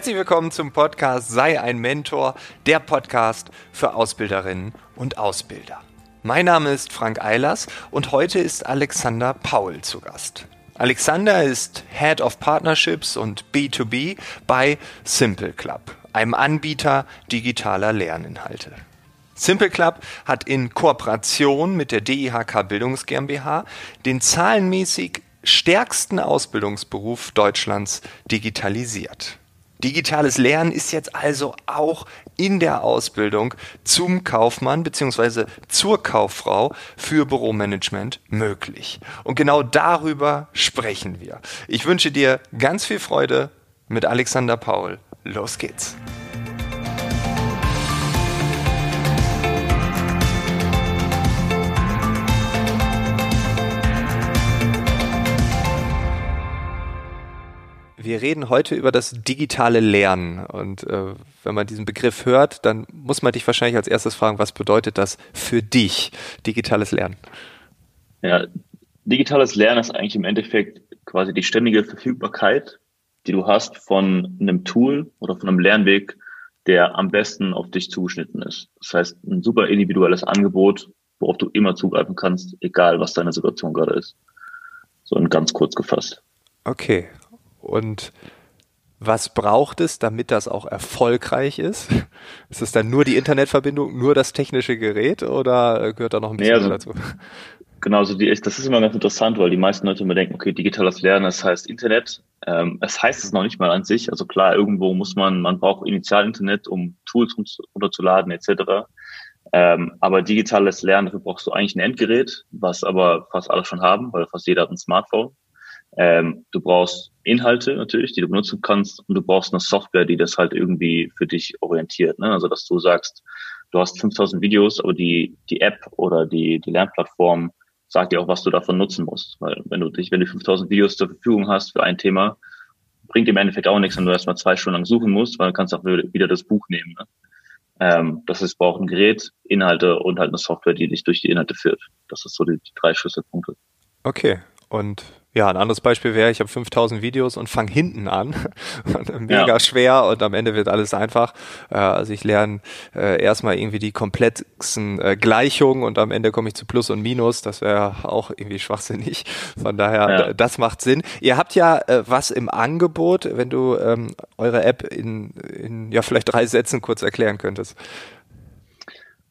Herzlich willkommen zum Podcast Sei ein Mentor, der Podcast für Ausbilderinnen und Ausbilder. Mein Name ist Frank Eilers und heute ist Alexander Paul zu Gast. Alexander ist Head of Partnerships und B2B bei Simple Club, einem Anbieter digitaler Lerninhalte. Simple Club hat in Kooperation mit der DIHK Bildungs GmbH den zahlenmäßig stärksten Ausbildungsberuf Deutschlands digitalisiert. Digitales Lernen ist jetzt also auch in der Ausbildung zum Kaufmann bzw. zur Kauffrau für Büromanagement möglich. Und genau darüber sprechen wir. Ich wünsche dir ganz viel Freude mit Alexander Paul. Los geht's. Wir reden heute über das digitale Lernen. Und äh, wenn man diesen Begriff hört, dann muss man dich wahrscheinlich als erstes fragen, was bedeutet das für dich, digitales Lernen? Ja, digitales Lernen ist eigentlich im Endeffekt quasi die ständige Verfügbarkeit, die du hast von einem Tool oder von einem Lernweg, der am besten auf dich zugeschnitten ist. Das heißt, ein super individuelles Angebot, worauf du immer zugreifen kannst, egal was deine Situation gerade ist. So in ganz kurz gefasst. Okay, und was braucht es, damit das auch erfolgreich ist? Ist es dann nur die Internetverbindung, nur das technische Gerät oder gehört da noch ein bisschen nee, also, dazu? Genau, also die, das ist immer ganz interessant, weil die meisten Leute immer denken, okay, digitales Lernen, das heißt Internet. Ähm, es heißt es noch nicht mal an sich. Also klar, irgendwo muss man, man braucht Initial-Internet, um Tools runterzuladen etc. Ähm, aber digitales Lernen, dafür brauchst du eigentlich ein Endgerät, was aber fast alle schon haben, weil fast jeder hat ein Smartphone. Ähm, du brauchst Inhalte natürlich, die du benutzen kannst und du brauchst eine Software, die das halt irgendwie für dich orientiert. Ne? Also dass du sagst, du hast 5000 Videos, aber die, die App oder die, die Lernplattform sagt dir auch, was du davon nutzen musst. Weil wenn du dich, wenn du 5000 Videos zur Verfügung hast für ein Thema, bringt im Endeffekt auch nichts, wenn du erstmal zwei Stunden lang suchen musst, weil dann kannst du auch wieder das Buch nehmen. Ne? Ähm, das heißt, braucht ein Gerät, Inhalte und halt eine Software, die dich durch die Inhalte führt. Das ist so die, die drei Schlüsselpunkte. Okay. Und ja, ein anderes Beispiel wäre, ich habe 5000 Videos und fange hinten an. Mega ja. schwer und am Ende wird alles einfach. Äh, also ich lerne äh, erstmal irgendwie die komplexen äh, Gleichungen und am Ende komme ich zu Plus und Minus. Das wäre auch irgendwie schwachsinnig. Von daher, ja. das macht Sinn. Ihr habt ja was im Angebot, wenn du ähm, eure App in, in ja vielleicht drei Sätzen kurz erklären könntest.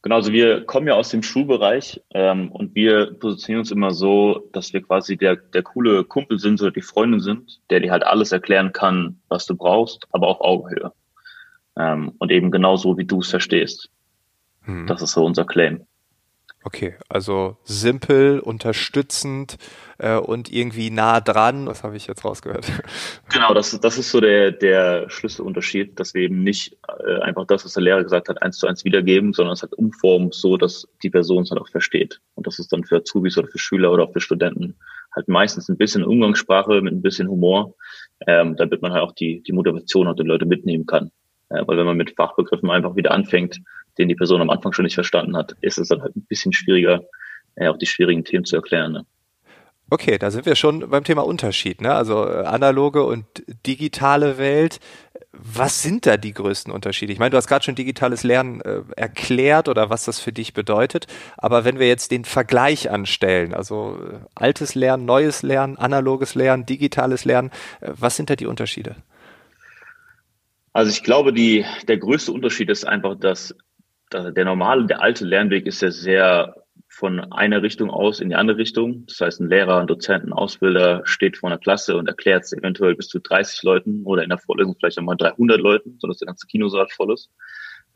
Genau, also wir kommen ja aus dem Schulbereich ähm, und wir positionieren uns immer so, dass wir quasi der, der coole Kumpel sind oder die Freundin sind, der dir halt alles erklären kann, was du brauchst, aber auf Augenhöhe. Ähm, und eben genauso, wie du es verstehst. Hm. Das ist so unser Claim. Okay, also simpel, unterstützend äh, und irgendwie nah dran. Was habe ich jetzt rausgehört? Genau, das, das ist so der, der Schlüsselunterschied, dass wir eben nicht äh, einfach das, was der Lehrer gesagt hat, eins zu eins wiedergeben, sondern es halt umformen, so dass die Person es halt auch versteht. Und das ist dann für Azubis oder für Schüler oder auch für Studenten halt meistens ein bisschen Umgangssprache mit ein bisschen Humor, ähm, damit man halt auch die, die Motivation und die Leute mitnehmen kann. Äh, weil wenn man mit Fachbegriffen einfach wieder anfängt, den die Person am Anfang schon nicht verstanden hat, ist es dann halt ein bisschen schwieriger, äh, auch die schwierigen Themen zu erklären. Ne? Okay, da sind wir schon beim Thema Unterschied, ne? Also äh, analoge und digitale Welt. Was sind da die größten Unterschiede? Ich meine, du hast gerade schon digitales Lernen äh, erklärt oder was das für dich bedeutet. Aber wenn wir jetzt den Vergleich anstellen, also äh, altes Lernen, neues Lernen, analoges Lernen, digitales Lernen, äh, was sind da die Unterschiede? Also ich glaube, die, der größte Unterschied ist einfach, dass der normale, der alte Lernweg ist ja sehr von einer Richtung aus in die andere Richtung. Das heißt, ein Lehrer, ein Dozent, ein Ausbilder steht vor einer Klasse und erklärt es eventuell bis zu 30 Leuten oder in der Vorlesung vielleicht einmal 300 Leuten, sodass der ganze Kinosaal voll ist.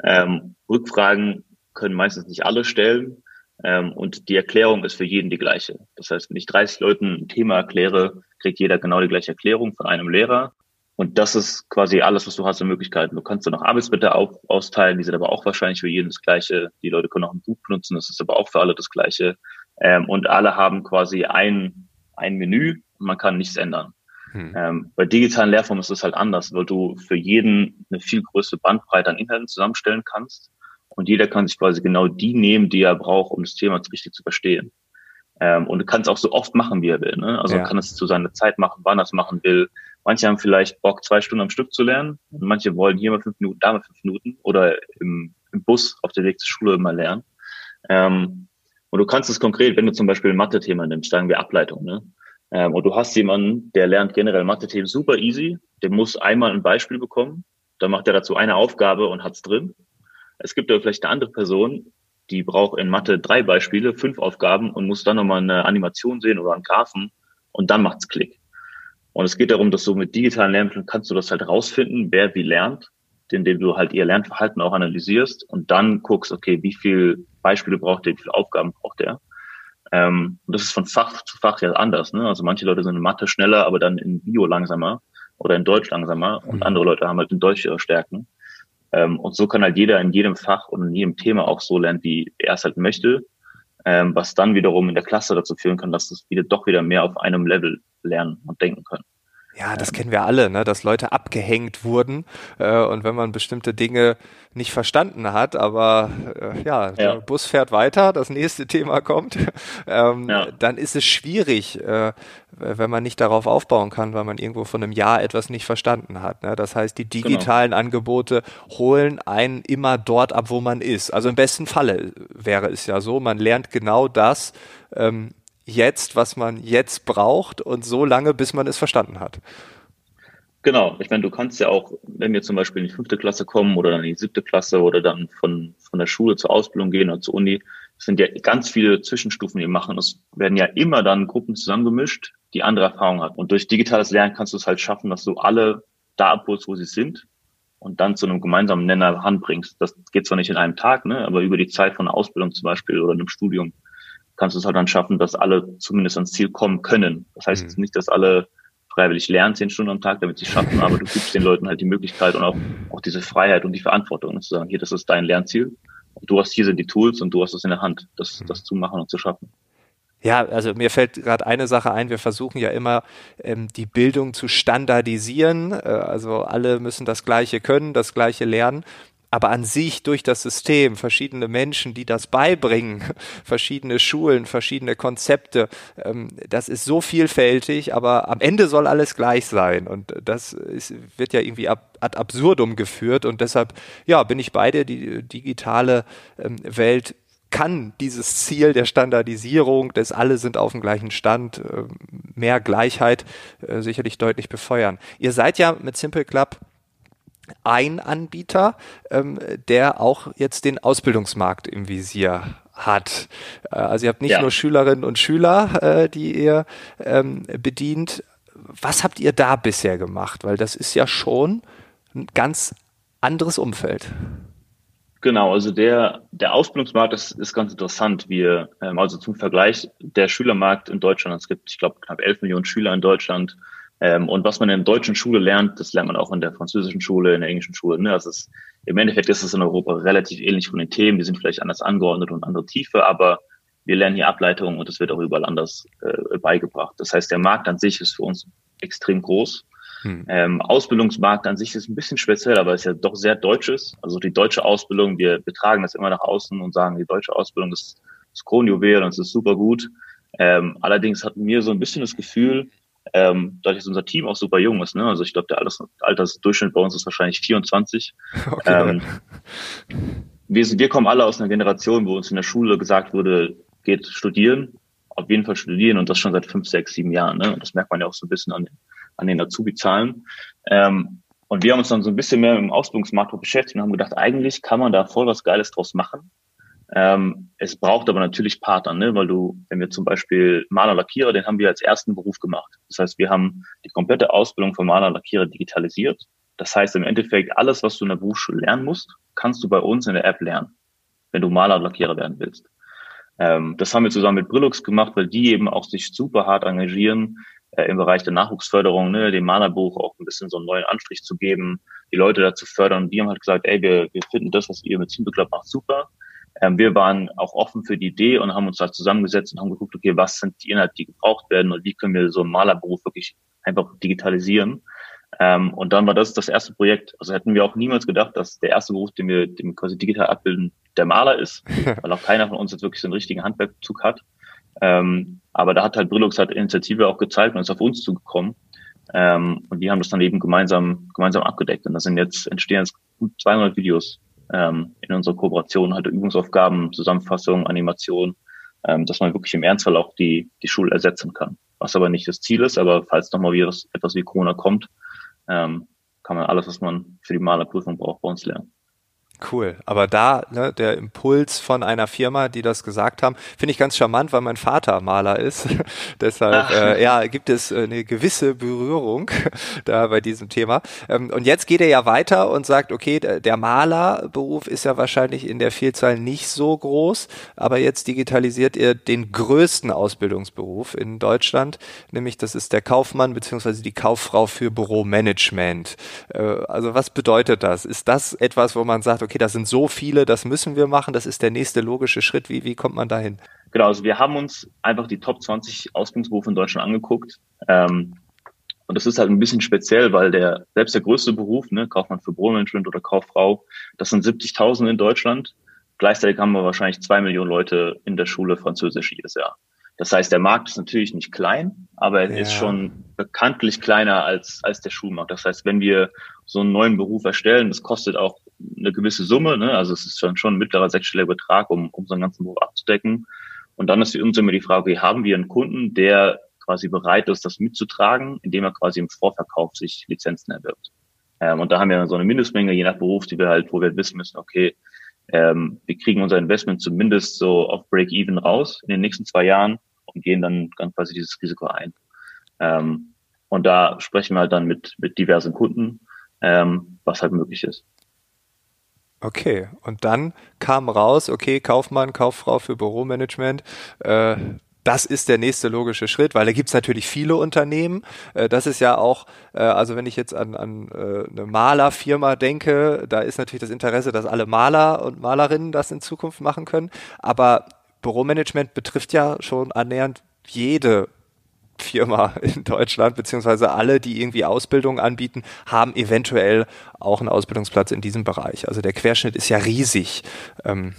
Ähm, Rückfragen können meistens nicht alle stellen ähm, und die Erklärung ist für jeden die gleiche. Das heißt, wenn ich 30 Leuten ein Thema erkläre, kriegt jeder genau die gleiche Erklärung von einem Lehrer und das ist quasi alles, was du hast an Möglichkeiten. Du kannst dann noch Arbeitsblätter auf, austeilen, die sind aber auch wahrscheinlich für jeden das Gleiche. Die Leute können auch ein Buch benutzen, das ist aber auch für alle das Gleiche. Ähm, und alle haben quasi ein, ein Menü und man kann nichts ändern. Hm. Ähm, bei digitalen Lehrformen ist es halt anders, weil du für jeden eine viel größere Bandbreite an Inhalten zusammenstellen kannst. Und jeder kann sich quasi genau die nehmen, die er braucht, um das Thema richtig zu verstehen. Ähm, und du kannst auch so oft machen, wie er will. Ne? Also ja. kann es zu seiner Zeit machen, wann er es machen will. Manche haben vielleicht Bock, zwei Stunden am Stück zu lernen. Und manche wollen hier mal fünf Minuten, da mal fünf Minuten oder im, im Bus auf der Weg zur Schule mal lernen. Ähm, und du kannst es konkret, wenn du zum Beispiel ein Mathe-Thema nimmst, sagen wir Ableitung, ne? Ähm, und du hast jemanden, der lernt generell Mathe-Themen super easy, der muss einmal ein Beispiel bekommen, dann macht er dazu eine Aufgabe und hat's drin. Es gibt aber vielleicht eine andere Person, die braucht in Mathe drei Beispiele, fünf Aufgaben und muss dann nochmal eine Animation sehen oder einen Graphen und dann macht's Klick. Und es geht darum, dass du mit digitalen Lernmitteln kannst du das halt rausfinden, wer wie lernt, indem du halt ihr Lernverhalten auch analysierst und dann guckst, okay, wie viel Beispiele braucht der, wie viele Aufgaben braucht der. Ähm, und das ist von Fach zu Fach ja anders. Ne? Also manche Leute sind in Mathe schneller, aber dann in Bio langsamer oder in Deutsch langsamer und mhm. andere Leute haben halt in Deutsch ihre Stärken. Ähm, und so kann halt jeder in jedem Fach und in jedem Thema auch so lernen, wie er es halt möchte, ähm, was dann wiederum in der Klasse dazu führen kann, dass es wieder doch wieder mehr auf einem Level lernen und denken können. Ja, das kennen wir alle, ne? dass Leute abgehängt wurden äh, und wenn man bestimmte Dinge nicht verstanden hat, aber äh, ja, ja, der Bus fährt weiter, das nächste Thema kommt, ähm, ja. dann ist es schwierig, äh, wenn man nicht darauf aufbauen kann, weil man irgendwo von einem Jahr etwas nicht verstanden hat. Ne? Das heißt, die genau. digitalen genau. Angebote holen einen immer dort ab, wo man ist. Also im besten Falle wäre es ja so, man lernt genau das, ähm, jetzt, was man jetzt braucht und so lange, bis man es verstanden hat. Genau, ich meine, du kannst ja auch, wenn wir zum Beispiel in die fünfte Klasse kommen oder dann in die siebte Klasse oder dann von, von der Schule zur Ausbildung gehen oder zur Uni, sind ja ganz viele Zwischenstufen, die wir machen. Es werden ja immer dann Gruppen zusammengemischt, die andere Erfahrungen haben. Und durch digitales Lernen kannst du es halt schaffen, dass du alle da abholst, wo sie sind und dann zu einem gemeinsamen Nenner anbringst. Das geht zwar nicht in einem Tag, ne, aber über die Zeit von einer Ausbildung zum Beispiel oder einem Studium kannst du es halt dann schaffen, dass alle zumindest ans Ziel kommen können. Das heißt mhm. nicht, dass alle freiwillig lernen, zehn Stunden am Tag, damit sie schaffen, aber du gibst den Leuten halt die Möglichkeit und auch, auch diese Freiheit und die Verantwortung, zu sagen, hier, das ist dein Lernziel. Du hast hier sind die Tools und du hast es in der Hand, das, mhm. das zu machen und zu schaffen. Ja, also mir fällt gerade eine Sache ein, wir versuchen ja immer ähm, die Bildung zu standardisieren. Äh, also alle müssen das Gleiche können, das Gleiche lernen aber an sich durch das System, verschiedene Menschen, die das beibringen, verschiedene Schulen, verschiedene Konzepte, ähm, das ist so vielfältig, aber am Ende soll alles gleich sein. Und das ist, wird ja irgendwie ab, ad absurdum geführt. Und deshalb, ja, bin ich bei dir, die digitale ähm, Welt kann dieses Ziel der Standardisierung, des alle sind auf dem gleichen Stand, äh, mehr Gleichheit äh, sicherlich deutlich befeuern. Ihr seid ja mit Simple Club ein Anbieter, ähm, der auch jetzt den Ausbildungsmarkt im Visier hat. Äh, also ihr habt nicht ja. nur Schülerinnen und Schüler, äh, die ihr ähm, bedient. Was habt ihr da bisher gemacht? Weil das ist ja schon ein ganz anderes Umfeld. Genau, also der, der Ausbildungsmarkt ist, ist ganz interessant. Wir, ähm, also zum Vergleich, der Schülermarkt in Deutschland, es gibt, ich glaube, knapp 11 Millionen Schüler in Deutschland, ähm, und was man in der deutschen Schule lernt, das lernt man auch in der französischen Schule, in der englischen Schule. Ne? Das ist, Im Endeffekt ist es in Europa relativ ähnlich von den Themen. Die sind vielleicht anders angeordnet und andere Tiefe, aber wir lernen hier Ableitungen und es wird auch überall anders äh, beigebracht. Das heißt, der Markt an sich ist für uns extrem groß. Hm. Ähm, Ausbildungsmarkt an sich ist ein bisschen speziell, aber ist ja doch sehr deutsches. Also die deutsche Ausbildung, wir betragen das immer nach außen und sagen, die deutsche Ausbildung ist, ist Kronjuwel und es ist super gut. Ähm, allerdings hatten wir so ein bisschen das Gefühl, ähm, dadurch, dass unser Team auch super jung ist, ne? also ich glaube, der Alters Altersdurchschnitt bei uns ist wahrscheinlich 24. Okay. Ähm, wir, sind, wir kommen alle aus einer Generation, wo uns in der Schule gesagt wurde, geht studieren, auf jeden Fall studieren und das schon seit fünf, sechs, sieben Jahren. Ne? Und das merkt man ja auch so ein bisschen an, an den Azubi-Zahlen. Ähm, und wir haben uns dann so ein bisschen mehr mit dem Ausbildungsmarkt beschäftigt und haben gedacht, eigentlich kann man da voll was Geiles draus machen. Ähm, es braucht aber natürlich Partner, ne? weil du, wenn wir zum Beispiel Maler Lackierer, den haben wir als ersten Beruf gemacht. Das heißt, wir haben die komplette Ausbildung von Maler Lackierer digitalisiert. Das heißt im Endeffekt, alles, was du in der Berufsschule lernen musst, kannst du bei uns in der App lernen, wenn du Maler Lackierer werden willst. Ähm, das haben wir zusammen mit Brillux gemacht, weil die eben auch sich super hart engagieren äh, im Bereich der Nachwuchsförderung, ne, dem Malerbuch auch ein bisschen so einen neuen Anstrich zu geben, die Leute dazu fördern. Die haben halt gesagt, ey, wir, wir finden das, was ihr mit Club macht, super wir waren auch offen für die Idee und haben uns da zusammengesetzt und haben geguckt, okay, was sind die Inhalte, die gebraucht werden und wie können wir so einen Malerberuf wirklich einfach digitalisieren. Ähm, und dann war das das erste Projekt. Also hätten wir auch niemals gedacht, dass der erste Beruf, den wir, den wir quasi digital abbilden, der Maler ist, weil auch keiner von uns jetzt wirklich so einen richtigen Handwerkzug hat. Ähm, aber da hat halt Brillux halt Initiative auch gezeigt und ist auf uns zugekommen. Ähm, und die haben das dann eben gemeinsam, gemeinsam abgedeckt. Und das sind jetzt, entstehen jetzt gut 200 Videos ähm, in unserer Kooperation, halt Übungsaufgaben, Zusammenfassung, Animation, ähm, dass man wirklich im Ernstfall auch die, die Schule ersetzen kann. Was aber nicht das Ziel ist, aber falls nochmal wieder etwas wie Corona kommt, ähm, kann man alles, was man für die Malerprüfung braucht, bei uns lernen. Cool. Aber da, ne, der Impuls von einer Firma, die das gesagt haben, finde ich ganz charmant, weil mein Vater Maler ist. Deshalb, äh, ja, gibt es äh, eine gewisse Berührung da bei diesem Thema. Ähm, und jetzt geht er ja weiter und sagt, okay, der Malerberuf ist ja wahrscheinlich in der Vielzahl nicht so groß, aber jetzt digitalisiert ihr den größten Ausbildungsberuf in Deutschland, nämlich das ist der Kaufmann beziehungsweise die Kauffrau für Büromanagement. Äh, also was bedeutet das? Ist das etwas, wo man sagt, okay, das sind so viele, das müssen wir machen, das ist der nächste logische Schritt. Wie, wie kommt man dahin? Genau, also wir haben uns einfach die Top 20 Ausbildungsberufe in Deutschland angeguckt. Ähm, und das ist halt ein bisschen speziell, weil der selbst der größte Beruf, ne, Kaufmann für Büromanagement oder Kauffrau, das sind 70.000 in Deutschland. Gleichzeitig haben wir wahrscheinlich zwei Millionen Leute in der Schule Französisch jedes Jahr. Das heißt, der Markt ist natürlich nicht klein, aber er ja. ist schon bekanntlich kleiner als, als der Schulmarkt. Das heißt, wenn wir so einen neuen Beruf erstellen, das kostet auch eine gewisse Summe, ne? also es ist schon, schon ein mittlerer sechsstelliger Betrag, um, um so einen ganzen Beruf abzudecken. Und dann ist für uns immer die Frage, wie haben wir einen Kunden, der quasi bereit ist, das mitzutragen, indem er quasi im Vorverkauf sich Lizenzen erwirbt. Ähm, und da haben wir so eine Mindestmenge, je nach Beruf, die wir halt, wo wir wissen müssen, okay, ähm, wir kriegen unser Investment zumindest so auf Break-Even raus in den nächsten zwei Jahren und gehen dann, dann quasi dieses Risiko ein. Ähm, und da sprechen wir halt dann mit, mit diversen Kunden, ähm, was halt möglich ist. Okay, und dann kam raus, okay, Kaufmann, Kauffrau für Büromanagement, äh, das ist der nächste logische Schritt, weil da gibt's natürlich viele Unternehmen. Äh, das ist ja auch, äh, also wenn ich jetzt an, an äh, eine Malerfirma denke, da ist natürlich das Interesse, dass alle Maler und Malerinnen das in Zukunft machen können. Aber Büromanagement betrifft ja schon annähernd jede Firma in Deutschland, beziehungsweise alle, die irgendwie Ausbildung anbieten, haben eventuell auch einen Ausbildungsplatz in diesem Bereich. Also der Querschnitt ist ja riesig. Ähm,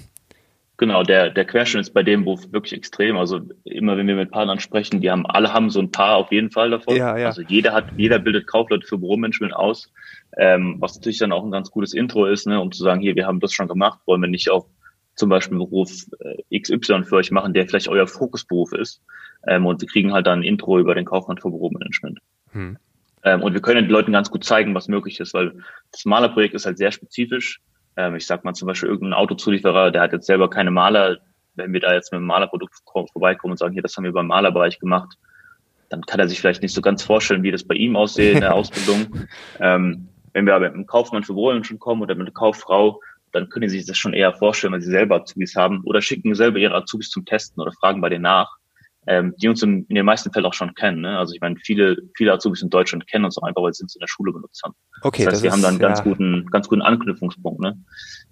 Genau, der, der Querschnitt ist bei dem Beruf wirklich extrem. Also immer wenn wir mit Partnern sprechen, die haben, alle haben so ein paar auf jeden Fall davon. Ja, ja. Also jeder hat, jeder bildet Kaufleute für Büromanagement aus, ähm, was natürlich dann auch ein ganz gutes Intro ist, ne, um zu sagen, hier, wir haben das schon gemacht, wollen wir nicht auch zum Beispiel einen Beruf äh, XY für euch machen, der vielleicht euer Fokusberuf ist. Ähm, und wir kriegen halt dann ein Intro über den Kaufmann für Büromanagement. Hm. Ähm, und wir können den Leuten ganz gut zeigen, was möglich ist, weil das Malerprojekt ist halt sehr spezifisch. Ähm, ich sag mal zum Beispiel irgendein Autozulieferer, der hat jetzt selber keine Maler. Wenn wir da jetzt mit einem Malerprodukt vorbeikommen und sagen, hier, das haben wir beim Malerbereich gemacht, dann kann er sich vielleicht nicht so ganz vorstellen, wie das bei ihm aussieht in der Ausbildung. Ähm, wenn wir aber mit einem Kaufmann für Wohlen schon kommen oder mit einer Kauffrau, dann können sie sich das schon eher vorstellen, wenn sie selber Azubis haben oder schicken selber ihre Azubis zum Testen oder fragen bei denen nach, ähm, die uns in, in den meisten Fällen auch schon kennen. Ne? Also ich meine, viele, viele Azubis in Deutschland kennen uns auch einfach, weil sie uns in der Schule benutzt haben. Okay, das heißt, das wir ist, haben da einen ganz ja. guten, ganz guten Anknüpfungspunkt. Ne?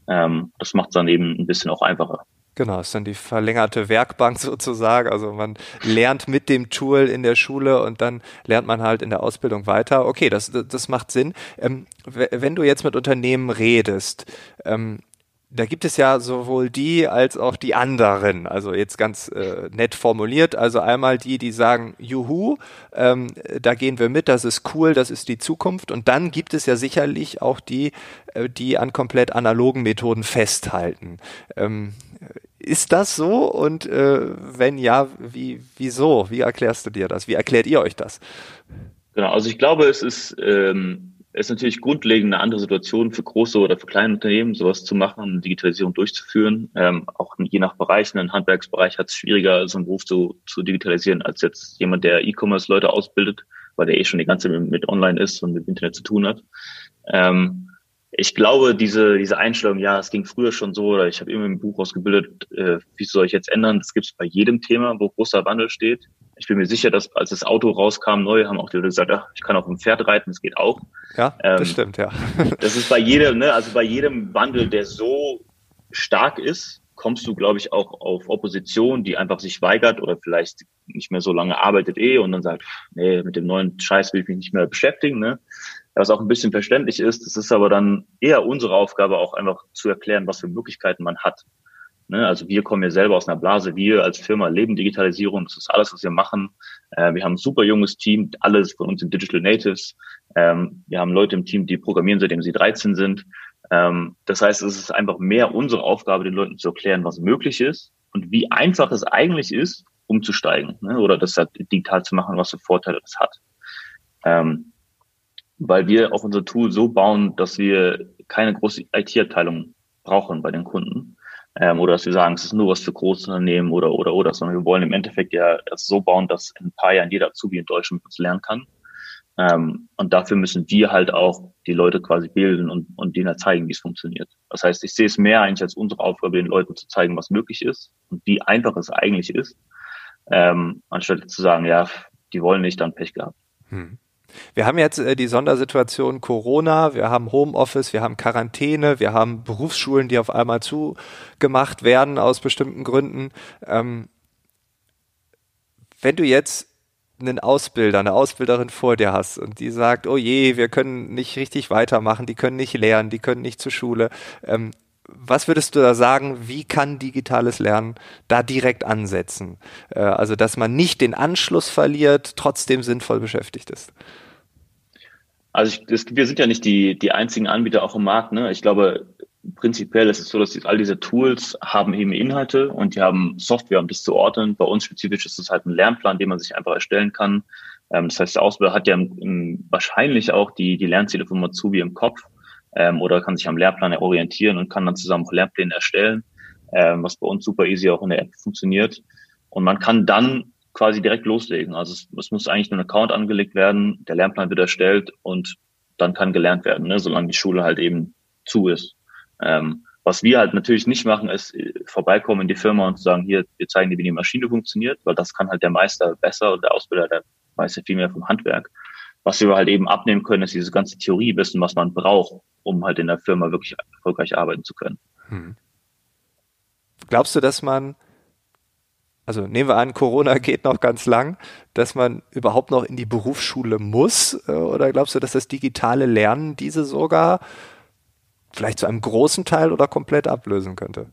Ähm, das macht es dann eben ein bisschen auch einfacher. Genau, ist dann die verlängerte Werkbank sozusagen. Also man lernt mit dem Tool in der Schule und dann lernt man halt in der Ausbildung weiter. Okay, das, das macht Sinn. Ähm, wenn du jetzt mit Unternehmen redest, ähm, da gibt es ja sowohl die als auch die anderen. Also jetzt ganz äh, nett formuliert. Also einmal die, die sagen, juhu, ähm, da gehen wir mit, das ist cool, das ist die Zukunft. Und dann gibt es ja sicherlich auch die, äh, die an komplett analogen Methoden festhalten. Ähm, ist das so? Und äh, wenn ja, wie, wieso? Wie erklärst du dir das? Wie erklärt ihr euch das? Genau, also ich glaube, es ist ähm, ist natürlich grundlegend eine andere Situation für große oder für kleine Unternehmen, sowas zu machen, Digitalisierung durchzuführen. Ähm, auch je nach Bereich, ein Handwerksbereich hat es schwieriger, so einen Beruf zu, zu digitalisieren, als jetzt jemand, der E-Commerce-Leute ausbildet, weil der eh schon die ganze Zeit mit online ist und mit Internet zu tun hat. Ähm, ich glaube, diese, diese Einstellung, ja, es ging früher schon so, oder ich habe immer im Buch ausgebildet, äh, wie soll ich jetzt ändern? Das gibt es bei jedem Thema, wo großer Wandel steht. Ich bin mir sicher, dass als das Auto rauskam, neu, haben auch die Leute gesagt, ach, ich kann auf dem Pferd reiten, das geht auch. Ja, ähm, das stimmt, ja. das ist bei jedem, ne, also bei jedem Wandel, der so stark ist, kommst du, glaube ich, auch auf Opposition, die einfach sich weigert oder vielleicht nicht mehr so lange arbeitet eh und dann sagt, nee, mit dem neuen Scheiß will ich mich nicht mehr beschäftigen, ne? Was auch ein bisschen verständlich ist. Es ist aber dann eher unsere Aufgabe, auch einfach zu erklären, was für Möglichkeiten man hat. Ne? Also wir kommen ja selber aus einer Blase. Wir als Firma leben Digitalisierung. Das ist alles, was wir machen. Äh, wir haben ein super junges Team. Alles von uns sind Digital Natives. Ähm, wir haben Leute im Team, die programmieren, seitdem sie 13 sind. Ähm, das heißt, es ist einfach mehr unsere Aufgabe, den Leuten zu erklären, was möglich ist und wie einfach es eigentlich ist, umzusteigen ne? oder das halt digital zu machen, was für Vorteile das hat. Ähm, weil wir auch unser Tool so bauen, dass wir keine große IT-Abteilung brauchen bei den Kunden. Ähm, oder dass wir sagen, es ist nur was für Großunternehmen oder, oder, oder, sondern wir wollen im Endeffekt ja es so bauen, dass in ein paar Jahren jeder Azubi in Deutschland uns lernen kann. Ähm, und dafür müssen wir halt auch die Leute quasi bilden und, und denen halt zeigen, wie es funktioniert. Das heißt, ich sehe es mehr eigentlich als unsere Aufgabe, den Leuten zu zeigen, was möglich ist und wie einfach es eigentlich ist, ähm, anstatt zu sagen, ja, die wollen nicht, dann Pech gehabt. Hm. Wir haben jetzt äh, die Sondersituation Corona, wir haben Homeoffice, wir haben Quarantäne, wir haben Berufsschulen, die auf einmal zugemacht werden aus bestimmten Gründen. Ähm, wenn du jetzt einen Ausbilder, eine Ausbilderin vor dir hast und die sagt, oh je, wir können nicht richtig weitermachen, die können nicht lernen, die können nicht zur Schule. Ähm, was würdest du da sagen, wie kann digitales Lernen da direkt ansetzen? Äh, also, dass man nicht den Anschluss verliert, trotzdem sinnvoll beschäftigt ist. Also ich, das, wir sind ja nicht die, die einzigen Anbieter auch im Markt. Ne? Ich glaube, prinzipiell ist es so, dass all diese Tools haben eben Inhalte und die haben Software, um das zu ordnen. Bei uns spezifisch ist es halt ein Lernplan, den man sich einfach erstellen kann. Ähm, das heißt, der Ausbilder hat ja wahrscheinlich auch die, die Lernziele von Matsubi im Kopf ähm, oder kann sich am Lehrplan orientieren und kann dann zusammen auch Lernpläne erstellen, ähm, was bei uns super easy auch in der App funktioniert. Und man kann dann quasi direkt loslegen. Also es, es, muss eigentlich nur ein Account angelegt werden, der Lernplan wird erstellt und dann kann gelernt werden, ne, solange die Schule halt eben zu ist. Ähm, was wir halt natürlich nicht machen, ist äh, vorbeikommen in die Firma und sagen, hier, wir zeigen dir, wie die Maschine funktioniert, weil das kann halt der Meister besser und der Ausbilder, der weiß ja viel mehr vom Handwerk. Was wir halt eben abnehmen können, ist dieses ganze Theoriewissen, was man braucht, um halt in der Firma wirklich erfolgreich arbeiten zu können. Hm. Glaubst du, dass man also nehmen wir an, Corona geht noch ganz lang, dass man überhaupt noch in die Berufsschule muss? Äh, oder glaubst du, dass das digitale Lernen diese sogar vielleicht zu einem großen Teil oder komplett ablösen könnte?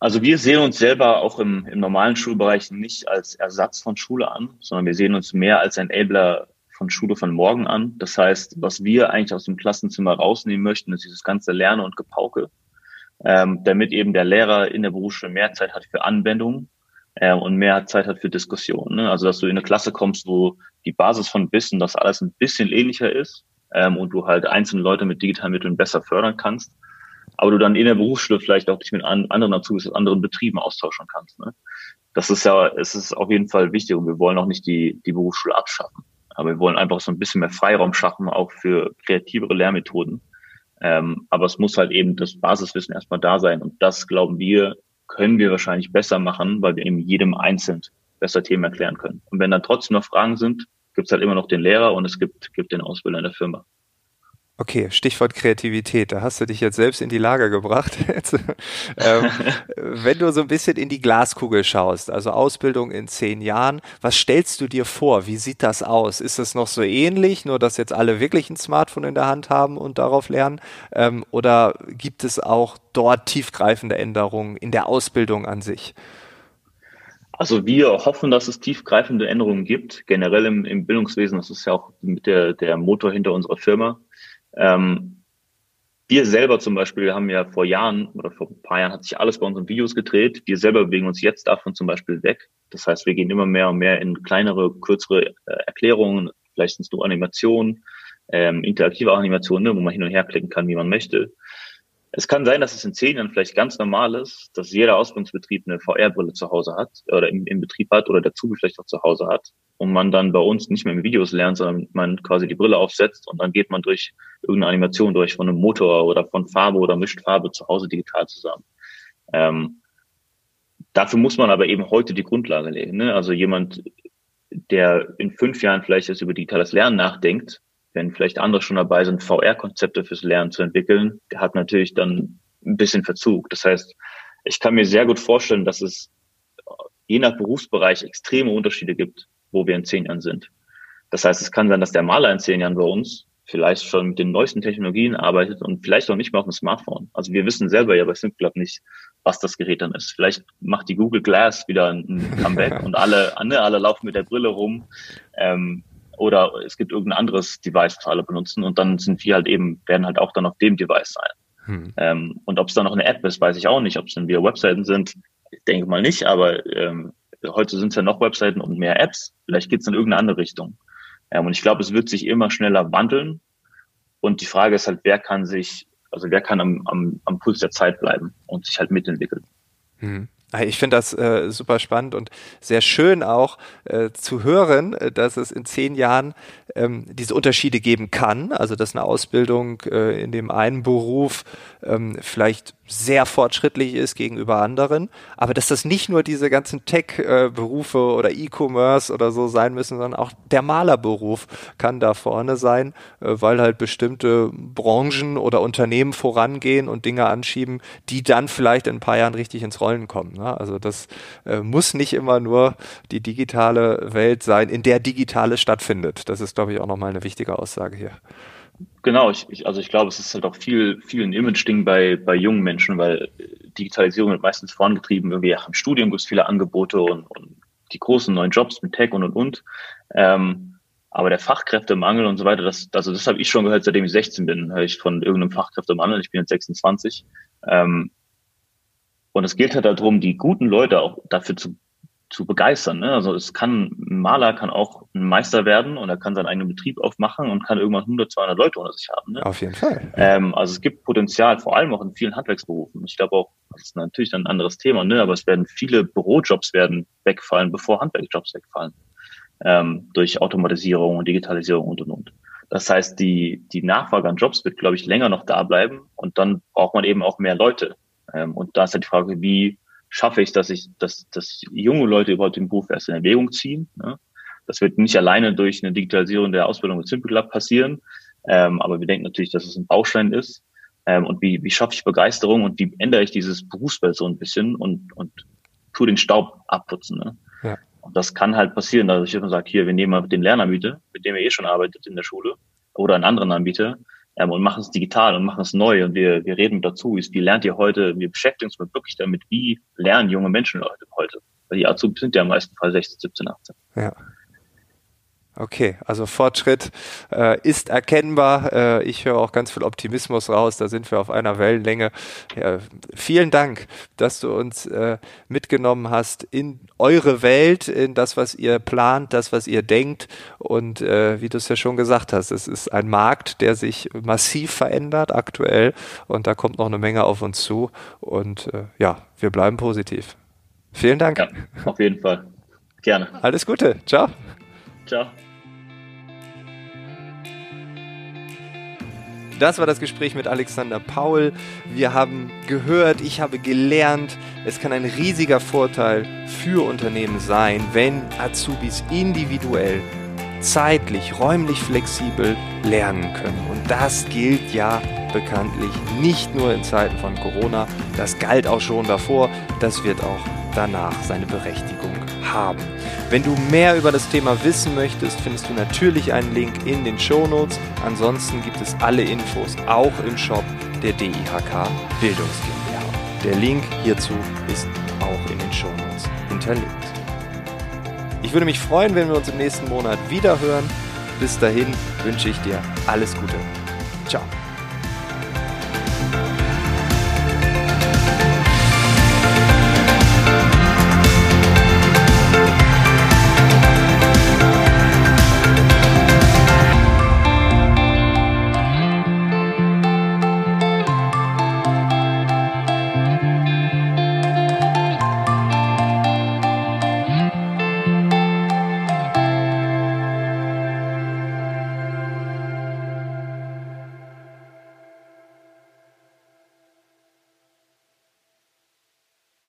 Also wir sehen uns selber auch im, im normalen Schulbereich nicht als Ersatz von Schule an, sondern wir sehen uns mehr als Enabler von Schule von morgen an. Das heißt, was wir eigentlich aus dem Klassenzimmer rausnehmen möchten, ist dieses ganze Lernen und Gepauke ähm, damit eben der Lehrer in der Berufsschule mehr Zeit hat für Anwendungen äh, und mehr Zeit hat für Diskussionen. Ne? Also dass du in eine Klasse kommst, wo die Basis von Wissen, dass alles ein bisschen ähnlicher ist ähm, und du halt einzelne Leute mit digitalen Mitteln besser fördern kannst, aber du dann in der Berufsschule vielleicht auch dich mit an, anderen Azubis aus anderen Betrieben austauschen kannst. Ne? Das ist ja, es ist auf jeden Fall wichtig und wir wollen auch nicht die, die Berufsschule abschaffen. Aber wir wollen einfach so ein bisschen mehr Freiraum schaffen, auch für kreativere Lehrmethoden ähm, aber es muss halt eben das Basiswissen erstmal da sein. Und das, glauben wir, können wir wahrscheinlich besser machen, weil wir eben jedem einzeln besser Themen erklären können. Und wenn dann trotzdem noch Fragen sind, gibt es halt immer noch den Lehrer und es gibt, gibt den Ausbilder in der Firma. Okay, Stichwort Kreativität. Da hast du dich jetzt selbst in die Lage gebracht. ähm, wenn du so ein bisschen in die Glaskugel schaust, also Ausbildung in zehn Jahren, was stellst du dir vor? Wie sieht das aus? Ist es noch so ähnlich, nur dass jetzt alle wirklich ein Smartphone in der Hand haben und darauf lernen? Ähm, oder gibt es auch dort tiefgreifende Änderungen in der Ausbildung an sich? Also wir hoffen, dass es tiefgreifende Änderungen gibt, generell im, im Bildungswesen. Das ist ja auch mit der, der Motor hinter unserer Firma. Ähm, wir selber zum Beispiel haben ja vor Jahren oder vor ein paar Jahren hat sich alles bei unseren Videos gedreht. Wir selber bewegen uns jetzt davon zum Beispiel weg. Das heißt, wir gehen immer mehr und mehr in kleinere, kürzere äh, Erklärungen, vielleicht sind es nur Animationen, ähm, interaktive Animationen, ne, wo man hin und her klicken kann, wie man möchte. Es kann sein, dass es in zehn Jahren vielleicht ganz normal ist, dass jeder Ausbildungsbetrieb eine VR-Brille zu Hause hat oder im, im Betrieb hat oder der Zubi vielleicht auch zu Hause hat und man dann bei uns nicht mehr mit Videos lernt, sondern man quasi die Brille aufsetzt und dann geht man durch irgendeine Animation durch von einem Motor oder von Farbe oder mischt Farbe zu Hause digital zusammen. Ähm, dafür muss man aber eben heute die Grundlage legen. Ne? Also jemand, der in fünf Jahren vielleicht jetzt über digitales Lernen nachdenkt, wenn vielleicht andere schon dabei sind, VR-Konzepte fürs Lernen zu entwickeln, der hat natürlich dann ein bisschen Verzug. Das heißt, ich kann mir sehr gut vorstellen, dass es je nach Berufsbereich extreme Unterschiede gibt, wo wir in zehn Jahren sind. Das heißt, es kann sein, dass der Maler in zehn Jahren bei uns vielleicht schon mit den neuesten Technologien arbeitet und vielleicht auch nicht mehr auf dem Smartphone. Also wir wissen selber ja bei SimClub nicht, was das Gerät dann ist. Vielleicht macht die Google Glass wieder ein Comeback und alle, alle laufen mit der Brille rum. Ähm, oder es gibt irgendein anderes Device, das alle benutzen und dann sind wir halt eben, werden halt auch dann auf dem Device sein. Hm. Ähm, und ob es da noch eine App ist, weiß ich auch nicht. Ob es dann wieder Webseiten sind, ich denke mal nicht, aber ähm, heute sind es ja noch Webseiten und mehr Apps. Vielleicht geht es in irgendeine andere Richtung. Ähm, und ich glaube, es wird sich immer schneller wandeln. Und die Frage ist halt, wer kann sich, also wer kann am, am, am Puls der Zeit bleiben und sich halt mitentwickeln. Hm. Ich finde das äh, super spannend und sehr schön auch äh, zu hören, äh, dass es in zehn Jahren ähm, diese Unterschiede geben kann. Also dass eine Ausbildung äh, in dem einen Beruf ähm, vielleicht sehr fortschrittlich ist gegenüber anderen, aber dass das nicht nur diese ganzen Tech-Berufe oder E-Commerce oder so sein müssen, sondern auch der Malerberuf kann da vorne sein, äh, weil halt bestimmte Branchen oder Unternehmen vorangehen und Dinge anschieben, die dann vielleicht in ein paar Jahren richtig ins Rollen kommen. Ne? Also das äh, muss nicht immer nur die digitale Welt sein, in der Digitale stattfindet. Das ist, glaube ich, auch nochmal eine wichtige Aussage hier. Genau, ich, ich, also ich glaube, es ist halt auch viel, viel ein Image-Ding bei, bei jungen Menschen, weil Digitalisierung wird meistens vorangetrieben. Irgendwie ach, im Studium gibt es viele Angebote und, und die großen neuen Jobs mit Tech und und und. Ähm, aber der Fachkräftemangel und so weiter, das, also das habe ich schon gehört, seitdem ich 16 bin, höre ich von irgendeinem Fachkräftemangel. Ich bin jetzt 26. Ähm, und es gilt halt darum, die guten Leute auch dafür zu zu begeistern. Ne? Also es kann, ein Maler kann auch ein Meister werden und er kann seinen eigenen Betrieb aufmachen und kann irgendwann 100, 200 Leute unter sich haben. Ne? Auf jeden Fall. Ähm, also es gibt Potenzial, vor allem auch in vielen Handwerksberufen. Ich glaube auch, das ist natürlich dann ein anderes Thema, ne? aber es werden viele Bürojobs werden wegfallen, bevor Handwerksjobs wegfallen. Ähm, durch Automatisierung und Digitalisierung und und und. Das heißt, die, die Nachfrage an Jobs wird, glaube ich, länger noch da bleiben und dann braucht man eben auch mehr Leute. Ähm, und da ist halt die Frage, wie schaffe ich, dass ich, dass, dass junge Leute überhaupt den Beruf erst in Erwägung ziehen. Ne? Das wird nicht alleine durch eine Digitalisierung der Ausbildung mit Simple Lab passieren, ähm, aber wir denken natürlich, dass es ein Baustein ist. Ähm, und wie, wie schaffe ich Begeisterung und wie ändere ich dieses Berufsbild so ein bisschen und, und tu den Staub abputzen. Ne? Ja. Und das kann halt passieren, dass ich immer sage, hier, wir nehmen mal den Lerneranbieter, mit dem ihr eh schon arbeitet in der Schule, oder einen anderen Anbieter, ähm, und machen es digital und machen es neu und wir, wir reden dazu. Wie lernt ihr heute? Wir beschäftigen uns wirklich damit, wie lernen junge Menschen heute? Weil die Azubis sind ja im meisten Fall 16, 17, 18. Ja. Okay, also Fortschritt äh, ist erkennbar. Äh, ich höre auch ganz viel Optimismus raus. Da sind wir auf einer Wellenlänge. Ja, vielen Dank, dass du uns äh, mitgenommen hast in eure Welt, in das, was ihr plant, das, was ihr denkt. Und äh, wie du es ja schon gesagt hast, es ist ein Markt, der sich massiv verändert aktuell. Und da kommt noch eine Menge auf uns zu. Und äh, ja, wir bleiben positiv. Vielen Dank. Ja, auf jeden Fall. Gerne. Alles Gute. Ciao. Ciao. Das war das Gespräch mit Alexander Paul. Wir haben gehört, ich habe gelernt, es kann ein riesiger Vorteil für Unternehmen sein, wenn Azubis individuell, zeitlich, räumlich flexibel lernen können. Und das gilt ja bekanntlich nicht nur in Zeiten von Corona, das galt auch schon davor, das wird auch danach seine Berechtigung haben. Wenn du mehr über das Thema wissen möchtest, findest du natürlich einen Link in den Show Notes. Ansonsten gibt es alle Infos auch im Shop der DIHK Bildungs GmbH. Der Link hierzu ist auch in den Show Notes hinterlegt. Ich würde mich freuen, wenn wir uns im nächsten Monat wieder hören. Bis dahin wünsche ich dir alles Gute.